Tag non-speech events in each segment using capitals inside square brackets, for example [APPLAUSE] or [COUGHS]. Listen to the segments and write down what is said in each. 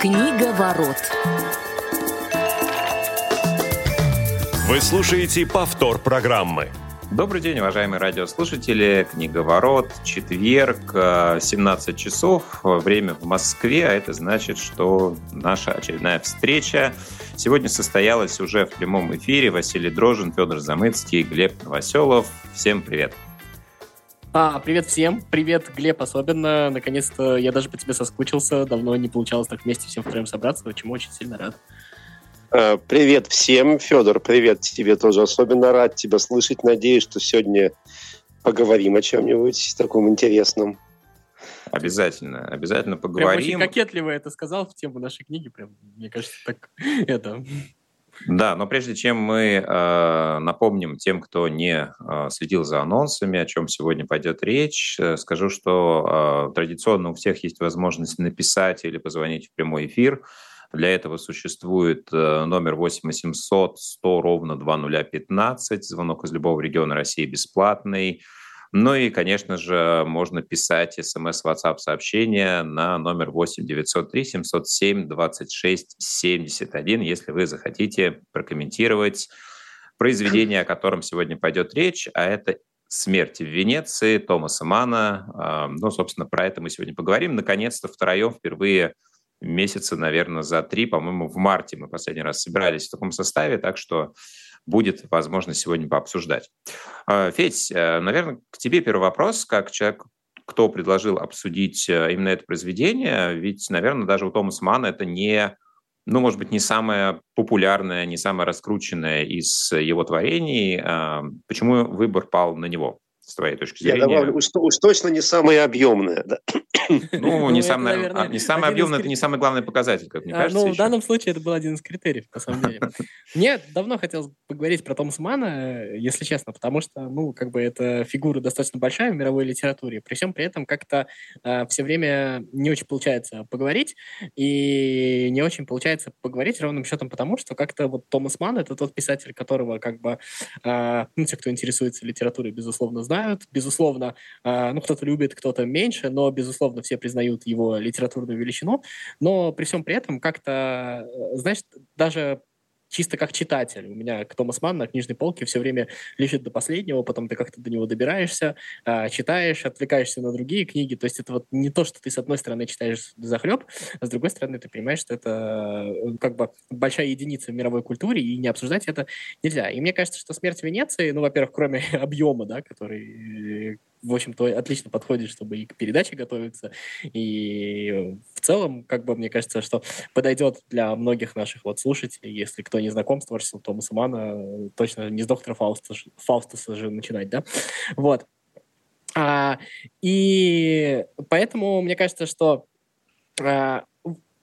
Книга ворот. Вы слушаете повтор программы. Добрый день, уважаемые радиослушатели. Книга ворот. Четверг, 17 э, часов. Время в Москве. А это значит, что наша очередная встреча сегодня состоялась уже в прямом эфире. Василий Дрожин, Федор Замыцкий, Глеб Новоселов. Всем привет. А, привет всем. Привет, Глеб, особенно. Наконец-то я даже по тебе соскучился. Давно не получалось так вместе всем втроем собраться, чему очень сильно рад. А, привет всем, Федор, привет тебе тоже. Особенно рад тебя слышать. Надеюсь, что сегодня поговорим о чем-нибудь таком интересном. Обязательно, обязательно поговорим. Прям очень кокетливо это сказал в тему нашей книги. Прям, мне кажется, так [LAUGHS] это да, но прежде чем мы э, напомним тем, кто не э, следил за анонсами, о чем сегодня пойдет речь, э, скажу, что э, традиционно у всех есть возможность написать или позвонить в прямой эфир. Для этого существует э, номер 8 800 100 ровно 2015, звонок из любого региона России бесплатный. Ну и, конечно же, можно писать смс, WhatsApp сообщения на номер 8 903 707 26 71, если вы захотите прокомментировать произведение, о котором сегодня пойдет речь, а это «Смерть в Венеции» Томаса Мана. А, ну, собственно, про это мы сегодня поговорим. Наконец-то втроем впервые месяца, наверное, за три, по-моему, в марте мы последний раз собирались в таком составе, так что будет возможность сегодня пообсуждать. А, Федь, э, наверное, к тебе первый вопрос, как человек, кто предложил обсудить э, именно это произведение, ведь, наверное, даже у Томаса Мана это не, ну, может быть, не самое популярное, не самое раскрученное из его творений. А, почему выбор пал на него? С твоей точки зрения? Я добавлю, уж, уж точно не самое объемное. Да. Ну, [COUGHS] ну, не, сам, наверное, не самое объемное, это не самый главный показатель, как мне а, кажется. Ну, в данном случае это был один из критериев, на самом деле. Мне давно хотелось поговорить про Томаса Мана, если честно, потому что, ну, как бы это фигура достаточно большая в мировой литературе. При всем при этом как-то э, все время не очень получается поговорить, и не очень получается поговорить ровным счетом потому, что как-то вот Томас Ман — это тот писатель, которого как бы, э, ну, те, кто интересуется литературой, безусловно, знают, знают. Безусловно, а, ну, кто-то любит, кто-то меньше, но, безусловно, все признают его литературную величину. Но при всем при этом как-то, э, знаешь, даже чисто как читатель. У меня Томас Манн на книжной полке все время лежит до последнего, потом ты как-то до него добираешься, э, читаешь, отвлекаешься на другие книги. То есть это вот не то, что ты с одной стороны читаешь захлеб, а с другой стороны ты понимаешь, что это э, как бы большая единица в мировой культуре, и не обсуждать это нельзя. И мне кажется, что «Смерть Венеции», ну, во-первых, кроме [LAUGHS] объема, да, который в общем-то, отлично подходит, чтобы и к передаче готовиться, и в целом, как бы, мне кажется, что подойдет для многих наших вот слушателей, если кто не знаком с творчеством Томаса Мана, точно не с доктора Фауста, Фаустаса же начинать, да? Вот. А, и поэтому мне кажется, что а,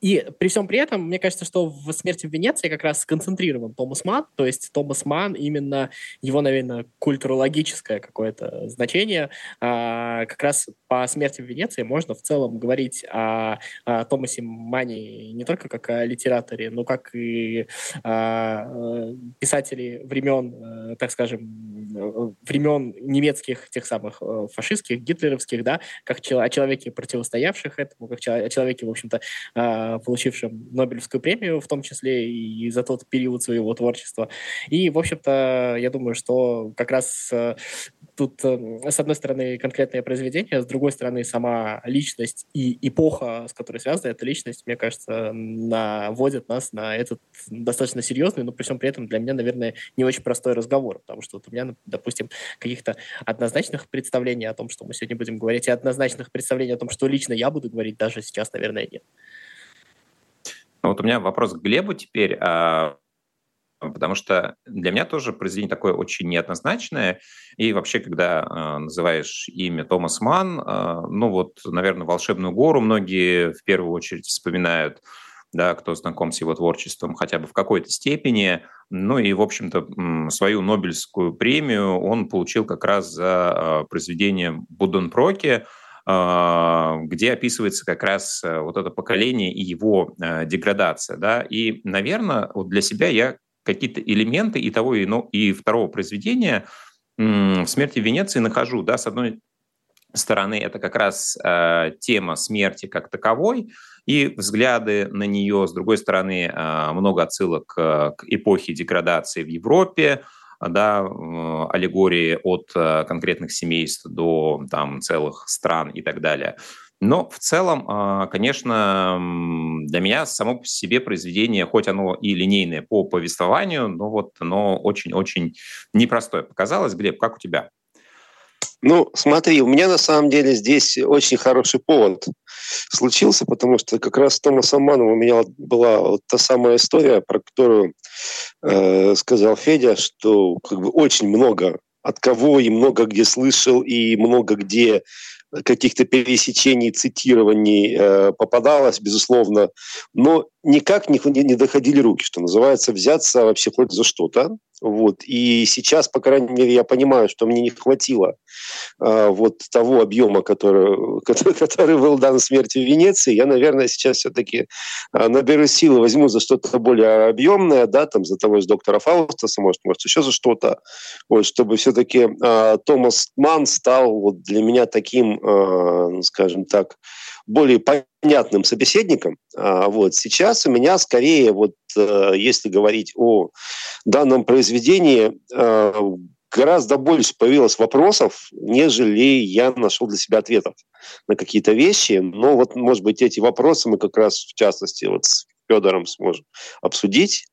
и при всем при этом, мне кажется, что в «Смерти в Венеции» как раз сконцентрирован Томас Ман, то есть Томас Ман, именно его, наверное, культурологическое какое-то значение, а, как раз по «Смерти в Венеции» можно в целом говорить о, о Томасе Мане не только как о литераторе, но как и о э, писателе времен, э, так скажем, времен немецких, тех самых э, фашистских, гитлеровских, да, как о человеке, противостоявших этому, как о человеке, в общем-то, а, получившим Нобелевскую премию, в том числе и за тот период своего творчества. И, в общем-то, я думаю, что как раз э, тут, э, с одной стороны, конкретное произведение, с другой стороны, сама личность и эпоха, с которой связана эта личность, мне кажется, наводят нас на этот достаточно серьезный, но при всем при этом для меня, наверное, не очень простой разговор, потому что вот у меня, допустим, каких-то однозначных представлений о том, что мы сегодня будем говорить, и однозначных представлений о том, что лично я буду говорить, даже сейчас, наверное, нет. Ну, вот у меня вопрос к Глебу теперь, а, потому что для меня тоже произведение такое очень неоднозначное. И вообще, когда а, называешь имя Томас Ман, а, ну вот, наверное, «Волшебную гору» многие в первую очередь вспоминают, да, кто знаком с его творчеством хотя бы в какой-то степени. Ну и, в общем-то, свою Нобелевскую премию он получил как раз за произведение Буденброке, а, где описывается как раз э, вот это поколение и его э, деградация. Да? И, наверное, вот для себя я какие-то элементы и того, и, ну, и второго произведения в «Смерти Венеции» нахожу. Да? С одной стороны, это как раз э, тема смерти как таковой, и взгляды на нее. С другой стороны, много отсылок к эпохе деградации в Европе, да, аллегории от конкретных семейств до там, целых стран и так далее. Но в целом, а, конечно, для меня само по себе произведение, хоть оно и линейное по повествованию, но вот оно очень-очень непростое показалось. Глеб, как у тебя? Ну, смотри, у меня на самом деле здесь очень хороший повод случился, потому что как раз с Томасом Маном у меня была вот та самая история, про которую э, сказал Федя, что как бы очень много от кого и много где слышал, и много где каких-то пересечений, цитирований э, попадалось, безусловно, но никак не, не доходили руки, что называется, взяться вообще хоть за что-то. Вот. И сейчас, по крайней мере, я понимаю, что мне не хватило э, вот того объема, который, [LAUGHS] который, который был дан смерти в Венеции. Я, наверное, сейчас все-таки э, наберу силы, возьму за что-то более объемное, да, там, за того же доктора Фаустаса, может, может, еще за что-то, вот, чтобы все-таки э, Томас Ман стал вот для меня таким, э, скажем так, более понятным собеседником. А вот сейчас у меня скорее, вот э, если говорить о данном произведении, э, гораздо больше появилось вопросов, нежели я нашел для себя ответов на какие-то вещи. Но вот, может быть, эти вопросы мы как раз, в частности, вот с Федором сможем обсудить.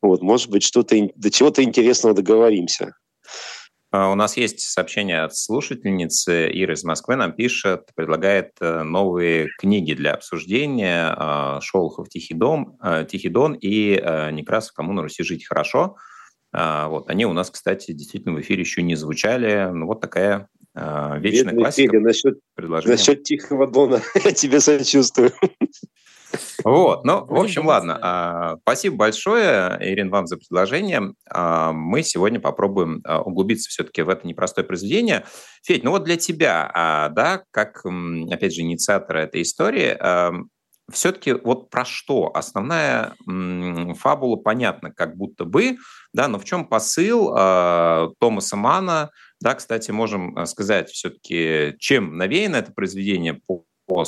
Вот, может быть, что-то до чего-то интересного договоримся. А, у нас есть сообщение от слушательницы Иры из Москвы. Нам пишет, предлагает э, новые книги для обсуждения. А, Шолохов «Тихий, дом», э, «Тихий дон» и э, Некрасов «Кому на Руси жить хорошо». А, вот. Они у нас, кстати, действительно в эфире еще не звучали. Ну, вот такая вечная Бедный классика. Федя, насчет, насчет «Тихого дона» [LAUGHS] я тебе сочувствую. Вот, ну, в общем, ладно. А, спасибо большое, Ирина, вам за предложение. А, мы сегодня попробуем а, углубиться все-таки в это непростое произведение. Федь, ну вот для тебя, да, как, опять же, инициатора этой истории, все-таки вот про что? Основная фабула понятна, как будто бы, да, но в чем посыл Томаса Мана, да, кстати, можем сказать все-таки, чем навеяно это произведение по,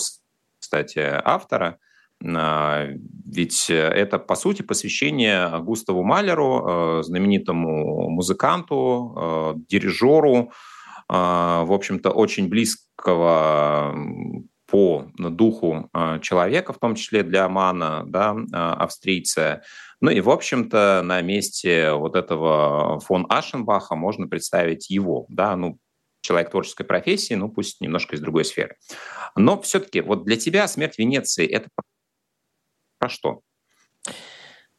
кстати, автора – ведь это, по сути, посвящение Густаву Малеру, э, знаменитому музыканту, э, дирижеру, э, в общем-то, очень близкого по духу человека, в том числе для Мана, да, австрийца. Ну и, в общем-то, на месте вот этого фон Ашенбаха можно представить его, да, ну, человек творческой профессии, ну, пусть немножко из другой сферы. Но все-таки вот для тебя смерть Венеции – это про что?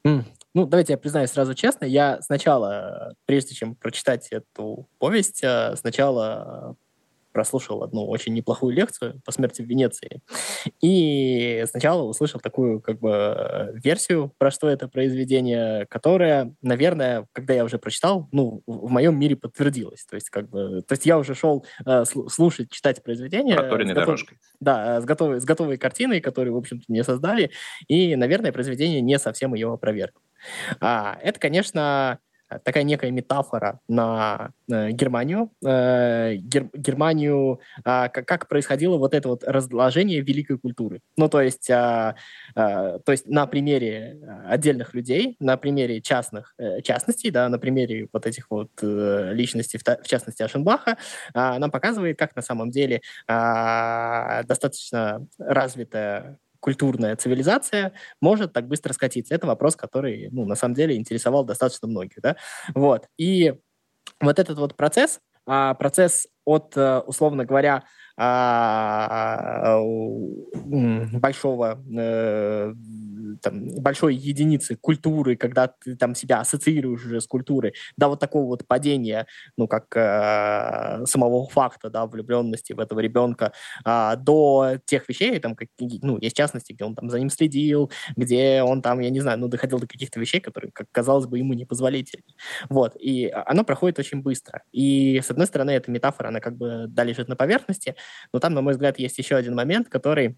Mm. Ну, давайте я признаюсь сразу честно. Я сначала, прежде чем прочитать эту повесть, э, сначала прослушал одну очень неплохую лекцию по смерти в Венеции. И сначала услышал такую как бы версию, про что это произведение, которая, наверное, когда я уже прочитал, ну, в моем мире подтвердилась. То есть как бы, то есть я уже шел э, слушать, читать произведение. Проторенной готов... дорожкой. Да, с готовой, с готовой картиной, которую, в общем-то, мне создали. И, наверное, произведение не совсем ее опровергло. А, это, конечно, Э, такая некая метафора на э, Германию, э, Гер, Германию, э, как, как происходило вот это вот разложение великой культуры. Ну, то есть, э, э, то есть на примере отдельных людей, на примере частных э, частностей, да, на примере вот этих вот э, личностей, в, частности Ашенбаха, э, нам показывает, как на самом деле э, достаточно развитая культурная цивилизация может так быстро скатиться? Это вопрос, который, ну, на самом деле интересовал достаточно многих, да? Вот. И вот этот вот процесс, а, процесс от, э, условно говоря, а, большого э, там, большой единицы культуры, когда ты там себя ассоциируешь уже с культурой, до вот такого вот падения, ну, как э, самого факта, да, влюбленности в этого ребенка, э, до тех вещей, там, как, ну, есть частности, где он там за ним следил, где он там, я не знаю, ну, доходил до каких-то вещей, которые, как казалось бы, ему непозволительны. Вот, и оно проходит очень быстро. И, с одной стороны, эта метафора, она как бы, да, лежит на поверхности, но там, на мой взгляд, есть еще один момент, который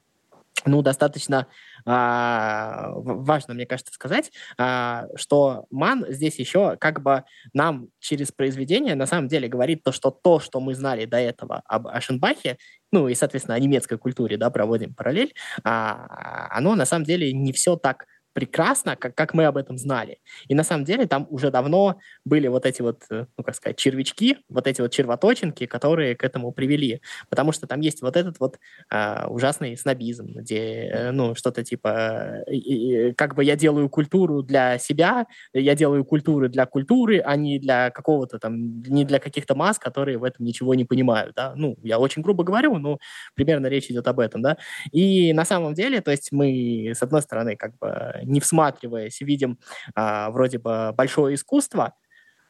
ну, достаточно а, важно, мне кажется, сказать, а, что Ман здесь еще как бы нам через произведение на самом деле говорит то, что то, что мы знали до этого об Ашенбахе, ну и, соответственно, о немецкой культуре, да, проводим параллель, а, оно на самом деле не все так прекрасно, как, как мы об этом знали. И на самом деле там уже давно были вот эти вот, э, ну, как сказать, червячки, вот эти вот червоточинки, которые к этому привели. Потому что там есть вот этот вот э, ужасный снобизм, где, э, ну, что-то типа, э, э, как бы я делаю культуру для себя, я делаю культуры для культуры, а не для какого-то там, не для каких-то масс, которые в этом ничего не понимают, да. Ну, я очень грубо говорю, но примерно речь идет об этом, да. И на самом деле, то есть мы, с одной стороны, как бы не всматриваясь, видим а, вроде бы большое искусство,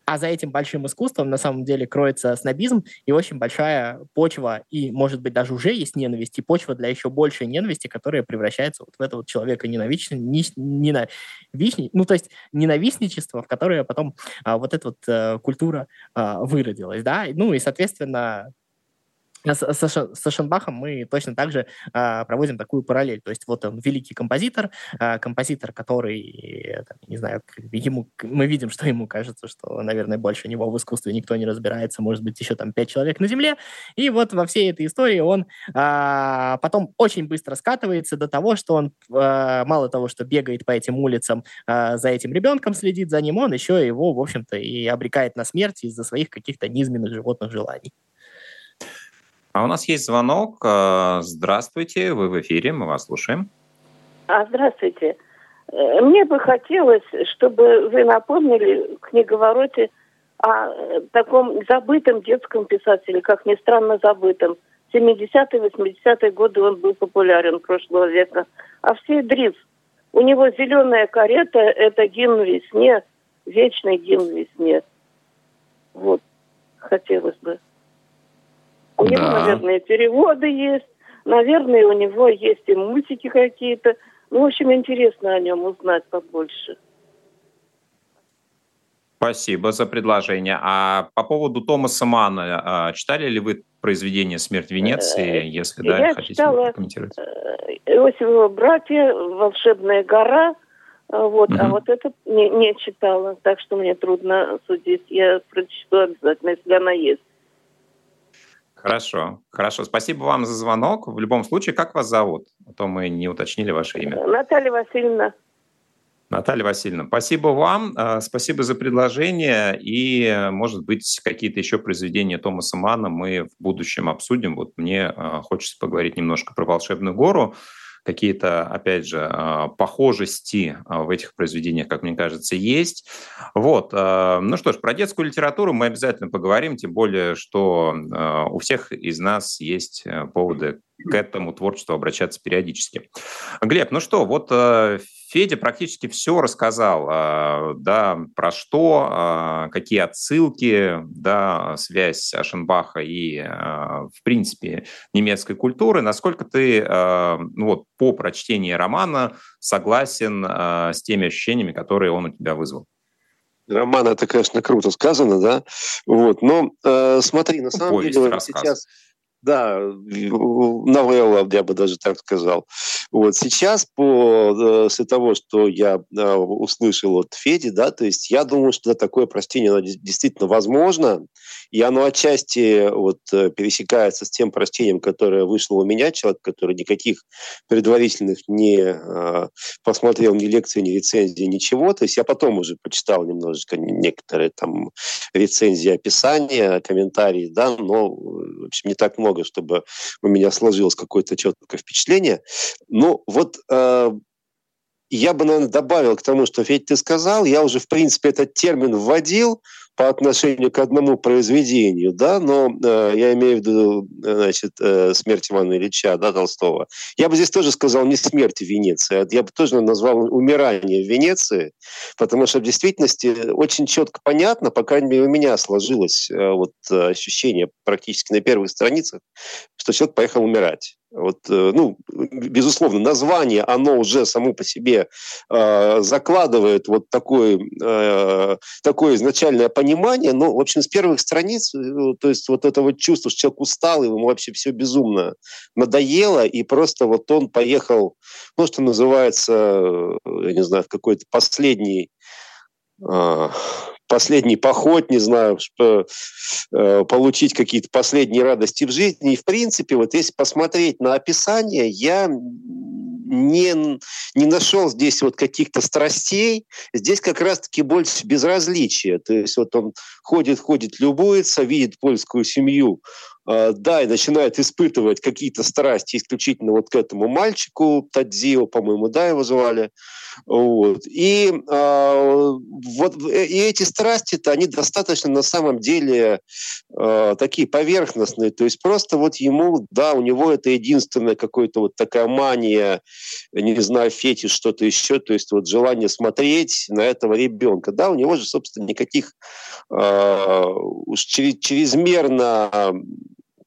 а за этим большим искусством на самом деле кроется снобизм и очень большая почва, и, может быть, даже уже есть ненависть, и почва для еще большей ненависти, которая превращается вот в этого человека ненавистничество, ну, то есть ненавистничество, в которое потом а, вот эта вот а, культура а, выродилась, да, ну и, соответственно, с, с, с Шенбахом мы точно так же а, проводим такую параллель. То есть вот он великий композитор, а, композитор, который, там, не знаю, ему, мы видим, что ему кажется, что, наверное, больше него в искусстве никто не разбирается, может быть, еще там пять человек на Земле. И вот во всей этой истории он а, потом очень быстро скатывается до того, что он а, мало того, что бегает по этим улицам, а, за этим ребенком следит за ним, он еще его, в общем-то, и обрекает на смерть из-за своих каких-то низменных животных желаний. А у нас есть звонок. Э, здравствуйте, вы в эфире, мы вас слушаем. А, здравствуйте. Э, мне бы хотелось, чтобы вы напомнили книговороте о э, таком забытом детском писателе, как ни странно забытом. 70-е, 80-е годы он был популярен прошлого века. А все Дриф. У него зеленая карета – это гимн весне, вечный гимн весне. Вот, хотелось бы. У него, наверное, переводы есть, наверное, у него есть и мультики какие-то. Ну, в общем, интересно о нем узнать побольше. Спасибо за предложение. А по поводу Томаса Мана, а, читали ли вы произведение «Смерть Венеции», э, если да, Я хотите читала комментировать? Э, Иосифова «Братья», «Волшебная гора», вот, угу. а вот это не, не читала, так что мне трудно судить. Я прочту обязательно, если она есть. Хорошо, хорошо. Спасибо вам за звонок. В любом случае, как вас зовут? А то мы не уточнили ваше имя. Наталья Васильевна. Наталья Васильевна, спасибо вам, э, спасибо за предложение, и, может быть, какие-то еще произведения Томаса Мана мы в будущем обсудим. Вот мне э, хочется поговорить немножко про «Волшебную гору», какие-то, опять же, а, похожести а, в этих произведениях, как мне кажется, есть. Вот. А, ну что ж, про детскую литературу мы обязательно поговорим, тем более, что у всех из нас есть э, поводы к этому творчеству обращаться периодически. Глеб, ну что, вот Федя практически все рассказал, э, да, про что, э, какие отсылки, да, связь Ашенбаха и, в принципе, немецкой культуры. Насколько ты, ну вот, по прочтении романа согласен с теми ощущениями, которые он у тебя вызвал? Роман, это, конечно, круто сказано, да. Вот, но э, смотри, на самом Повесть, деле рассказ. сейчас да, новелла, я бы даже так сказал. Вот сейчас, по, после того, что я услышал от Феди, да, то есть я думаю, что такое простение оно действительно возможно, и оно отчасти вот э, пересекается с тем простением, которое вышло у меня, человек, который никаких предварительных не э, посмотрел ни лекции, ни рецензии, ничего. То есть я потом уже почитал немножечко некоторые там рецензии, описания, комментарии, да, но в общем, не так много, чтобы у меня сложилось какое-то четкое впечатление. Ну вот э, я бы, наверное, добавил к тому, что Федь ты сказал, я уже, в принципе, этот термин вводил, по отношению к одному произведению, да, но э, я имею в виду, значит, э, смерть Ивана Ильича, да, Толстого. Я бы здесь тоже сказал не смерть в Венеции, а я бы тоже назвал умирание в Венеции, потому что в действительности очень четко понятно, по крайней мере, у меня сложилось э, вот ощущение практически на первых страницах, что человек поехал умирать. Вот, э, ну, безусловно, название, оно уже само по себе э, закладывает вот такое, э, такое изначальное понимание, но, в общем, с первых страниц, э, то есть вот это вот чувство, что человек устал, ему вообще все безумно надоело, и просто вот он поехал, ну, что называется, я не знаю, в какой-то последний э, последний поход, не знаю, э, получить какие-то последние радости в жизни. И, в принципе, вот если посмотреть на описание, я не, не нашел здесь вот каких-то страстей. Здесь как раз-таки больше безразличия. То есть вот он ходит, ходит, любуется, видит польскую семью, да, и начинает испытывать какие-то страсти исключительно вот к этому мальчику, Тадзио, по-моему, да, его звали. Вот. И, э, вот, и эти страсти-то, они достаточно на самом деле э, такие поверхностные. То есть просто вот ему, да, у него это единственная какая-то вот такая мания, не знаю, фетиш, что-то еще, то есть вот желание смотреть на этого ребенка. Да, у него же, собственно, никаких э, уж чрезмерно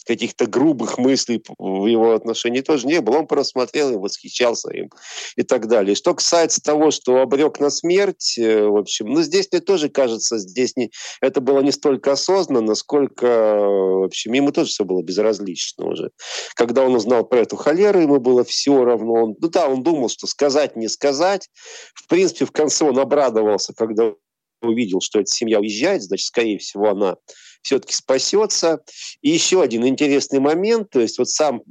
каких-то грубых мыслей в его отношении тоже не было. Он просто и восхищался им и так далее. Что касается того, что обрек на смерть, э, в общем, ну, здесь мне тоже кажется, здесь не, это было не столько осознанно, сколько, в общем, ему тоже все было безразлично уже. Когда он узнал про эту холеру, ему было все равно. Он, ну да, он думал, что сказать, не сказать. В принципе, в конце он обрадовался, когда увидел, что эта семья уезжает, значит, скорее всего, она все-таки спасется. И еще один интересный момент, то есть вот сам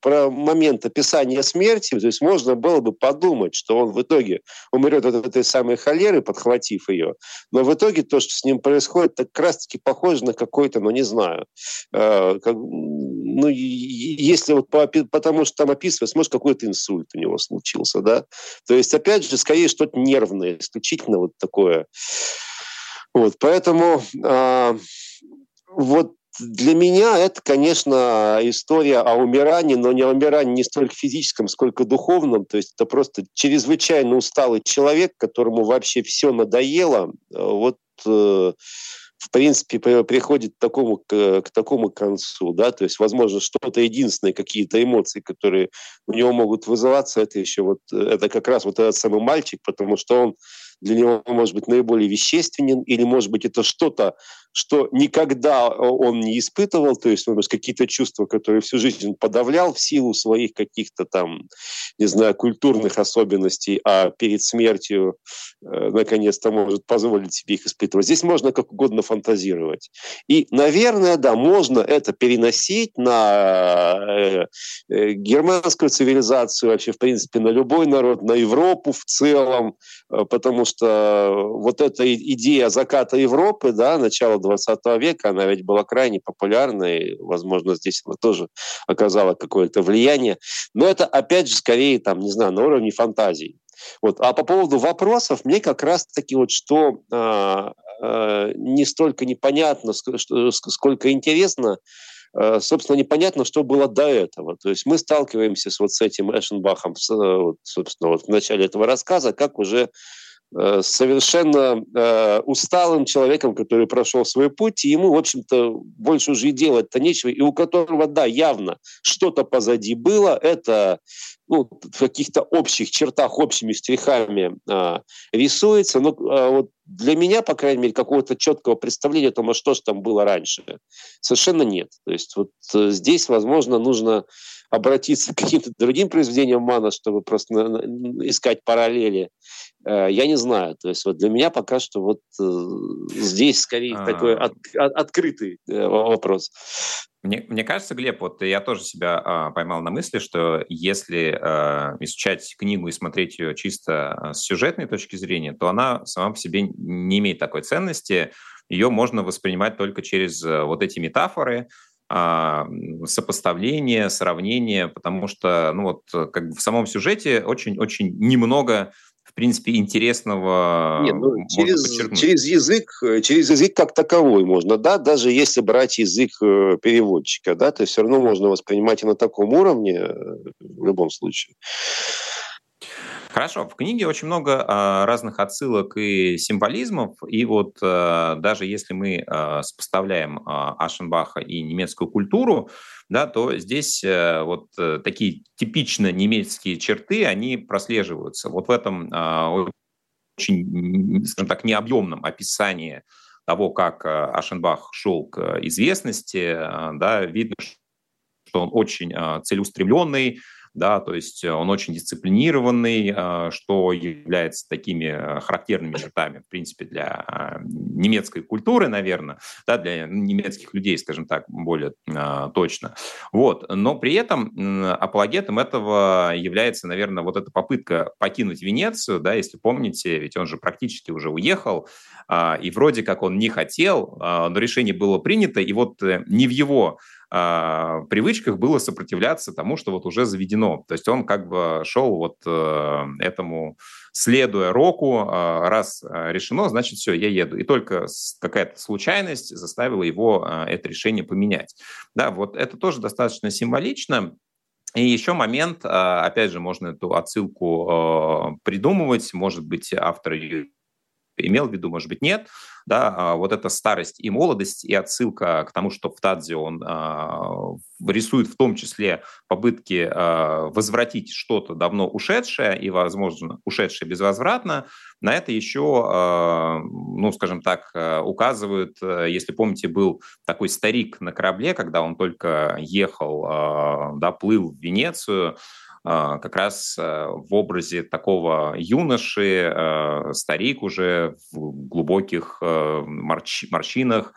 про момент описания смерти, то есть можно было бы подумать, что он в итоге умрет от этой самой холеры, подхватив ее, но в итоге то, что с ним происходит, так как раз-таки похоже на какой-то, ну не знаю, э, как, ну если вот по, потому что там описывается, может какой-то инсульт у него случился, да, то есть опять же скорее что-то нервное, исключительно вот такое. Вот, поэтому э, вот для меня это, конечно, история о умирании, но не о умирании не столько физическом, сколько духовном. То есть это просто чрезвычайно усталый человек, которому вообще все надоело. Вот э, в принципе, приходит к такому, к, к такому концу, да, то есть, возможно, что-то единственное, какие-то эмоции, которые у него могут вызываться, это еще вот, это как раз вот этот самый мальчик, потому что он для него может быть наиболее вещественен, или может быть это что-то, что никогда он не испытывал, то есть, может, какие-то чувства, которые всю жизнь подавлял в силу своих каких-то там, не знаю, культурных особенностей, а перед смертью э, наконец-то может позволить себе их испытывать. Здесь можно как угодно фантазировать. И, наверное, да, можно это переносить на э, э, германскую цивилизацию, вообще, в принципе, на любой народ, на Европу в целом, э, потому что вот эта идея заката Европы, да, начала 20 века, она ведь была крайне популярна, и, возможно, здесь она тоже оказала какое-то влияние. Но это, опять же, скорее, там, не знаю, на уровне фантазии. Вот. А по поводу вопросов, мне как раз-таки вот что э, э, не столько непонятно, сколько интересно, э, собственно, непонятно, что было до этого. То есть мы сталкиваемся с вот с этим Эшенбахом, вот, собственно, вот в начале этого рассказа, как уже совершенно э, усталым человеком, который прошел свой путь, и ему, в общем-то, больше уже и делать-то нечего, и у которого, да, явно что-то позади было, это ну, в каких-то общих чертах, общими штрихами э, рисуется, но э, вот для меня, по крайней мере, какого-то четкого представления о том, а что же там было раньше, совершенно нет. То есть вот э, здесь, возможно, нужно обратиться к каким-то другим произведениям Мана, чтобы просто искать параллели. Э, я не знаю. То есть вот для меня пока что вот э, здесь скорее а... такой от, от, открытый э, вопрос. Мне, мне кажется, Глеб, вот я тоже себя а, поймал на мысли, что если а, изучать книгу и смотреть ее чисто с сюжетной точки зрения, то она сама по себе не имеет такой ценности. Ее можно воспринимать только через вот эти метафоры, а, сопоставление, сравнение, потому что ну вот, как бы в самом сюжете очень-очень немного в принципе, интересного Нет, ну, через, через язык, через язык как таковой можно, да, даже если брать язык э, переводчика, да, то все равно можно воспринимать и на таком уровне э, в любом случае. Хорошо, в книге очень много а, разных отсылок и символизмов, и вот а, даже если мы а, сопоставляем а, Ашенбаха и немецкую культуру, да, то здесь э, вот э, такие типично немецкие черты, они прослеживаются. Вот в этом а, очень, скажем так, необъемном описании того, как Ашенбах шел к известности, да, видно, что он очень целеустремленный, да, то есть э, он очень дисциплинированный, э, что является такими э, характерными чертами, в принципе, для немецкой культуры, наверное, да, для немецких людей, скажем так, более точно. Вот. Но при этом апологетом этого является, наверное, вот эта попытка покинуть Венецию, да, если помните, ведь он же практически уже уехал, и вроде как он не хотел, но решение было принято, и вот не в его э, привычках было сопротивляться тому, что вот уже заведено. То есть он как бы шел вот э, этому, следуя року, э, раз решено, значит, все, я еду. И только какая-то случайность заставила его э, это решение поменять. Да, вот это тоже достаточно символично. И еще момент, опять же, можно эту отсылку придумывать, может быть, автор ее имел в виду, может быть, нет, да, а, вот эта старость и молодость, и отсылка к тому, что в Тадзе он а, рисует в том числе попытки а, возвратить что-то давно ушедшее и, возможно, ушедшее безвозвратно, на это еще, ну, скажем так, указывают, если помните, был такой старик на корабле, когда он только ехал, да, плыл в Венецию, как раз э, в образе такого юноши, э, старик уже в глубоких э, морщ морщинах,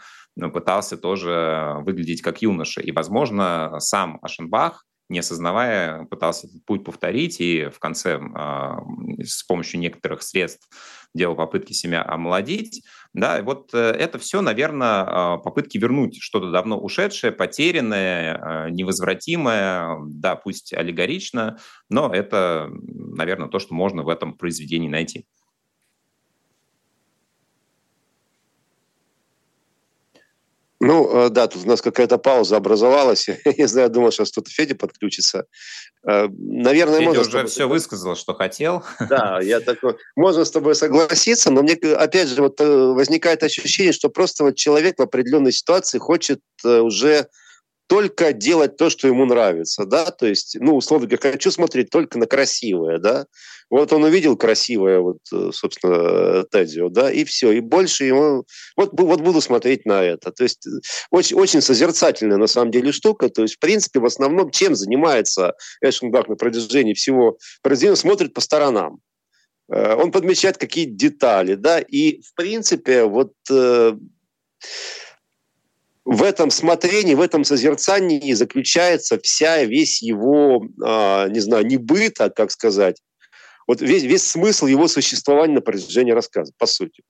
пытался тоже выглядеть как юноша. И, возможно, сам Ашенбах не осознавая, пытался этот путь повторить и в конце э, с помощью некоторых средств делал попытки себя омолодить. Да, вот э, это все, наверное, э, попытки вернуть что-то давно ушедшее, потерянное, э, невозвратимое, да, пусть аллегорично, но это, наверное, то, что можно в этом произведении найти. Ну, э, да, тут у нас какая-то пауза образовалась. [LAUGHS] Я не знаю, думал, что что-то Федя подключится. Э, наверное, Федя уже тобой... все высказал, что хотел. [LAUGHS] Да, я такой... Можно с тобой согласиться, но мне, опять же, вот э, возникает ощущение, что просто вот человек в определенной ситуации хочет уже только делать то, что ему нравится, да, то есть, ну, условно говоря, хочу смотреть только на красивое, да, вот он увидел красивое, вот, э, собственно, Тедио, да, и все, и больше ему, вот, вот буду смотреть на это, то есть, очень, очень созерцательная, на самом деле, штука, то есть, в принципе, в основном, чем занимается Эшенбах на протяжении всего произведения, смотрит по сторонам, э, он подмечает какие-то детали, да, и, в принципе, вот э, в этом смотрении, в этом созерцании заключается вся, весь его, э, не знаю, не быт, а как сказать, вот весь, весь смысл его существования на протяжении рассказа, по сути.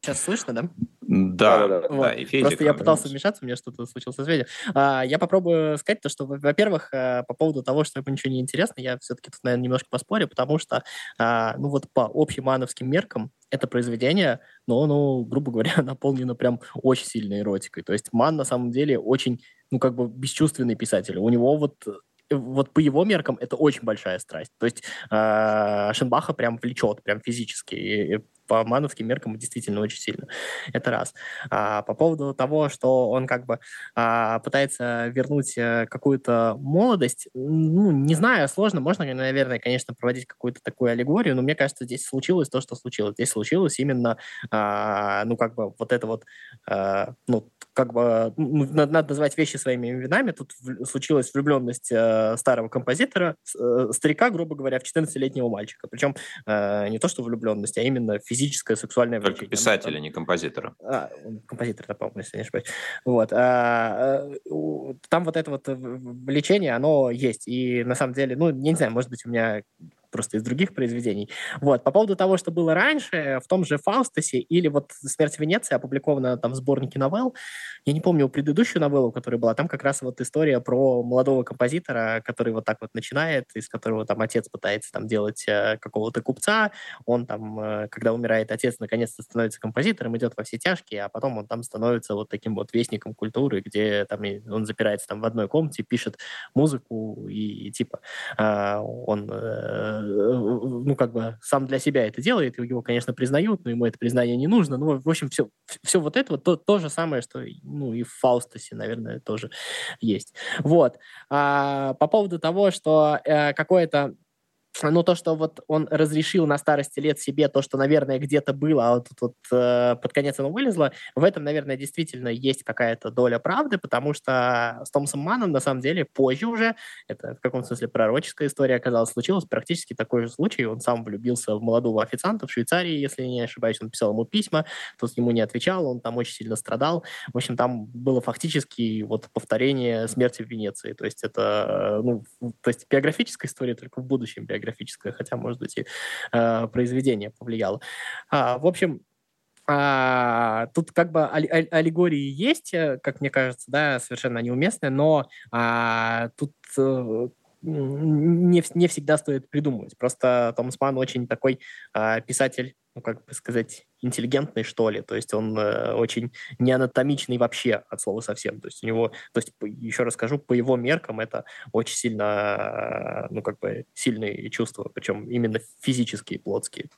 Сейчас слышно, да? Да, да, да. Вот. да и Федя Просто я пытался вмешаться, у меня что-то случилось с Федей. А, я попробую сказать то, что, во-первых, а, по поводу того, что ему ничего не интересно, я все-таки тут, наверное, немножко поспорю, потому что, а, ну вот по общим мановским меркам, это произведение, ну, ну, грубо говоря, [LAUGHS] наполнено прям очень сильной эротикой. То есть Ман на самом деле очень, ну, как бы бесчувственный писатель. У него вот вот по его меркам это очень большая страсть. То есть э, Шенбаха прям влечет, прям физически. И, и по мановским меркам действительно очень сильно. Это раз. А, по поводу того, что он как бы а, пытается вернуть а, какую-то молодость, ну, не знаю, сложно. Можно, наверное, конечно, проводить какую-то такую аллегорию, но мне кажется, здесь случилось то, что случилось. Здесь случилось именно, а, ну, как бы вот это вот, а, ну, как бы ну, надо, надо назвать вещи своими именами. Тут в, случилась влюбленность э, старого композитора, э, старика, грубо говоря, в 14-летнего мальчика. Причем э, не то, что влюбленность, а именно физическое сексуальное влечение. Только писателя, не композитора. А, композитор, да, по-моему, если не ошибаюсь. Вот. А, там вот это вот влечение, оно есть. И на самом деле, ну, не знаю, может быть, у меня просто из других произведений. Вот. По поводу того, что было раньше, в том же «Фаустосе» или вот «Смерть Венеции» опубликована там в сборнике новелл. Я не помню предыдущую новеллу, которая была. Там как раз вот история про молодого композитора, который вот так вот начинает, из которого там отец пытается там делать э, какого-то купца. Он там, э, когда умирает отец, наконец-то становится композитором, идет во все тяжкие, а потом он там становится вот таким вот вестником культуры, где там он запирается там в одной комнате, пишет музыку и, и типа э, он э, ну, как бы сам для себя это делает, его, конечно, признают, но ему это признание не нужно. Ну, в общем, все, все вот это вот то, то же самое, что ну, и в Фаустасе, наверное, тоже есть. Вот. А, по поводу того, что э, какое-то ну, то, что вот он разрешил на старости лет себе то, что, наверное, где-то было, а вот тут вот э, под конец оно вылезло, в этом, наверное, действительно есть какая-то доля правды, потому что с Томасом Маном, на самом деле, позже уже, это в каком смысле пророческая история оказалась, случилось практически такой же случай. Он сам влюбился в молодого официанта в Швейцарии, если не ошибаюсь, он писал ему письма, тот ему не отвечал, он там очень сильно страдал. В общем, там было фактически вот повторение смерти в Венеции. То есть это, ну, то есть биографическая история только в будущем биографическая графическое, хотя, может быть, и э, произведение повлияло. А, в общем, а, тут как бы аллегории есть, э, как мне кажется, да, совершенно неуместные, но а, тут э, не, не всегда стоит придумывать. Просто Томас Ман очень такой а, писатель ну, как бы сказать, интеллигентный, что ли. То есть он э, очень неанатомичный вообще от слова совсем. То есть у него, то есть еще раз скажу, по его меркам это очень сильно, ну, как бы сильные чувства, причем именно физические, плотские.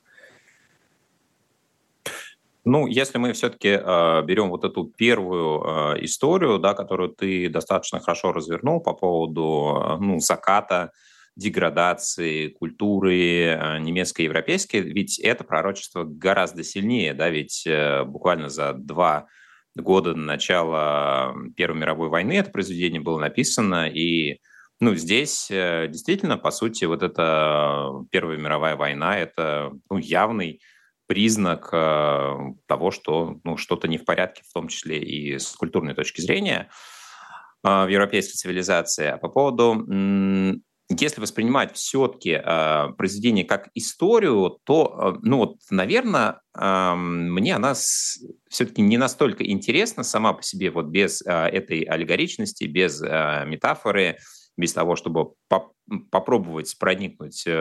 Ну, если мы все-таки э, берем вот эту первую э, историю, да, которую ты достаточно хорошо развернул по поводу э, ну, заката деградации культуры э, немецкой и европейской, ведь это пророчество гораздо сильнее, да, ведь э, буквально за два года до начала Первой мировой войны это произведение было написано, и ну, здесь э, действительно, по сути, вот эта Первая мировая война – это ну, явный признак того, что ну, что-то не в порядке, в том числе и с культурной точки зрения в европейской цивилизации. А по поводу если воспринимать все-таки э, произведение как историю, то, э, ну вот, наверное, э, мне она все-таки не настолько интересна сама по себе, вот без э, этой аллегоричности, без э, метафоры, без того, чтобы по попробовать проникнуть э,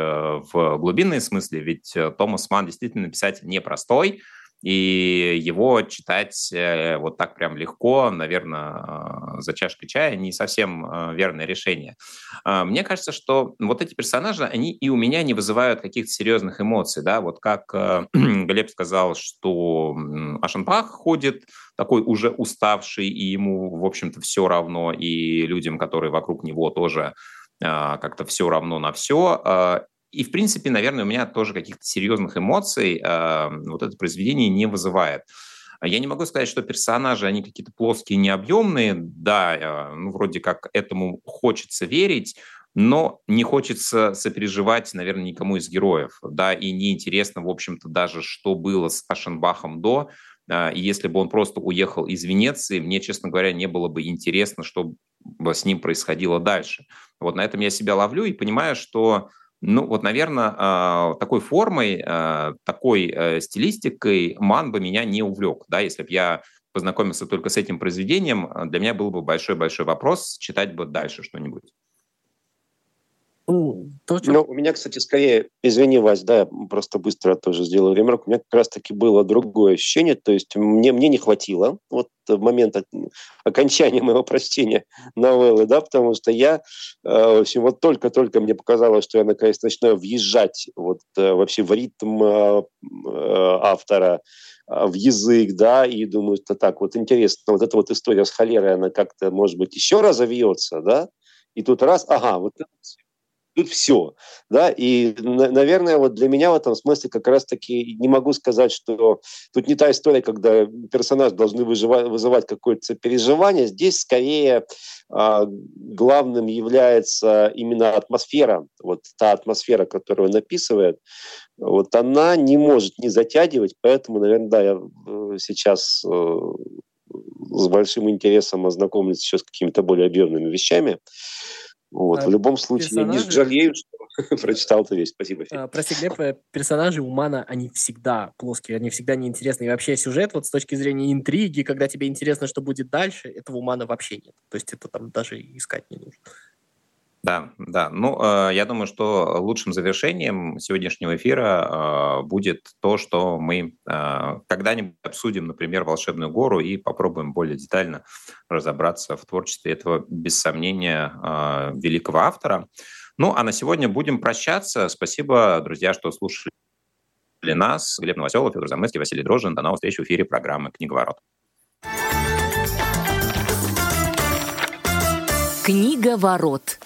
в глубинные смыслы, ведь э, Томас Ман действительно писатель непростой, и его читать э, вот так прям легко, наверное, за чашкой чая не совсем э, верное решение. А, мне кажется, что вот эти персонажи, они и у меня не вызывают каких-то серьезных эмоций, да, вот как э, [CLEARS THROAT] Глеб сказал, что Ашенбах ходит такой уже уставший, и ему, в общем-то, все равно, и людям, которые вокруг него тоже а, как-то все равно на все. А, и, в принципе, наверное, у меня тоже каких-то серьезных эмоций э, вот это произведение не вызывает. Я не могу сказать, что персонажи, они какие-то плоские, необъемные. Да, э, ну, вроде как этому хочется верить, но не хочется сопереживать, наверное, никому из героев. Да, и неинтересно, в общем-то, даже, что было с Ашенбахом до. Э, и если бы он просто уехал из Венеции, мне, честно говоря, не было бы интересно, что с ним происходило дальше. Вот на этом я себя ловлю и понимаю, что ну, вот, наверное, а, такой формой, а, такой э, стилистикой ман бы меня не увлек. Да, если бы я познакомился только с этим произведением, для меня был бы большой-большой вопрос, читать бы дальше что-нибудь. То, что... ну, у меня, кстати, скорее, извини, Вась, да, я просто быстро тоже сделал ремарку, у меня как раз-таки было другое ощущение, то есть мне, мне не хватило вот в момент окончания моего прочтения новеллы, да, потому что я, э, в общем, вот только-только мне показалось, что я наконец начинаю въезжать вот э, вообще в ритм э, автора, в язык, да, и думаю, что так, вот интересно, вот эта вот история с холерой, она как-то, может быть, еще разовьется, да, и тут раз, ага, вот это тут все. Да? И, наверное, вот для меня в этом смысле как раз-таки не могу сказать, что тут не та история, когда персонаж должны выживать, вызывать какое-то переживание. Здесь скорее а, главным является именно атмосфера. Вот та атмосфера, которую он описывает, вот она не может не затягивать, поэтому, наверное, да, я э, сейчас э, с большим интересом ознакомлюсь еще с какими-то более объемными вещами. Вот. А в любом случае, персонажи... не жалею, что [LAUGHS] прочитал эту вещь. Спасибо. А, прости, Глеб, э, персонажи у Мана, они всегда плоские, они всегда неинтересные. И вообще сюжет, вот с точки зрения интриги, когда тебе интересно, что будет дальше, этого у Мана вообще нет. То есть это там даже искать не нужно. Да, да. Ну, э, я думаю, что лучшим завершением сегодняшнего эфира э, будет то, что мы э, когда-нибудь обсудим, например, «Волшебную гору» и попробуем более детально разобраться в творчестве этого, без сомнения, великого автора. Ну, а на сегодня будем прощаться. Спасибо, друзья, что слушали нас. Глеб Новоселов, Федор Замыцкий, Василий Дрожжин. До новых встреч в эфире программы «Книговорот». Книговорот.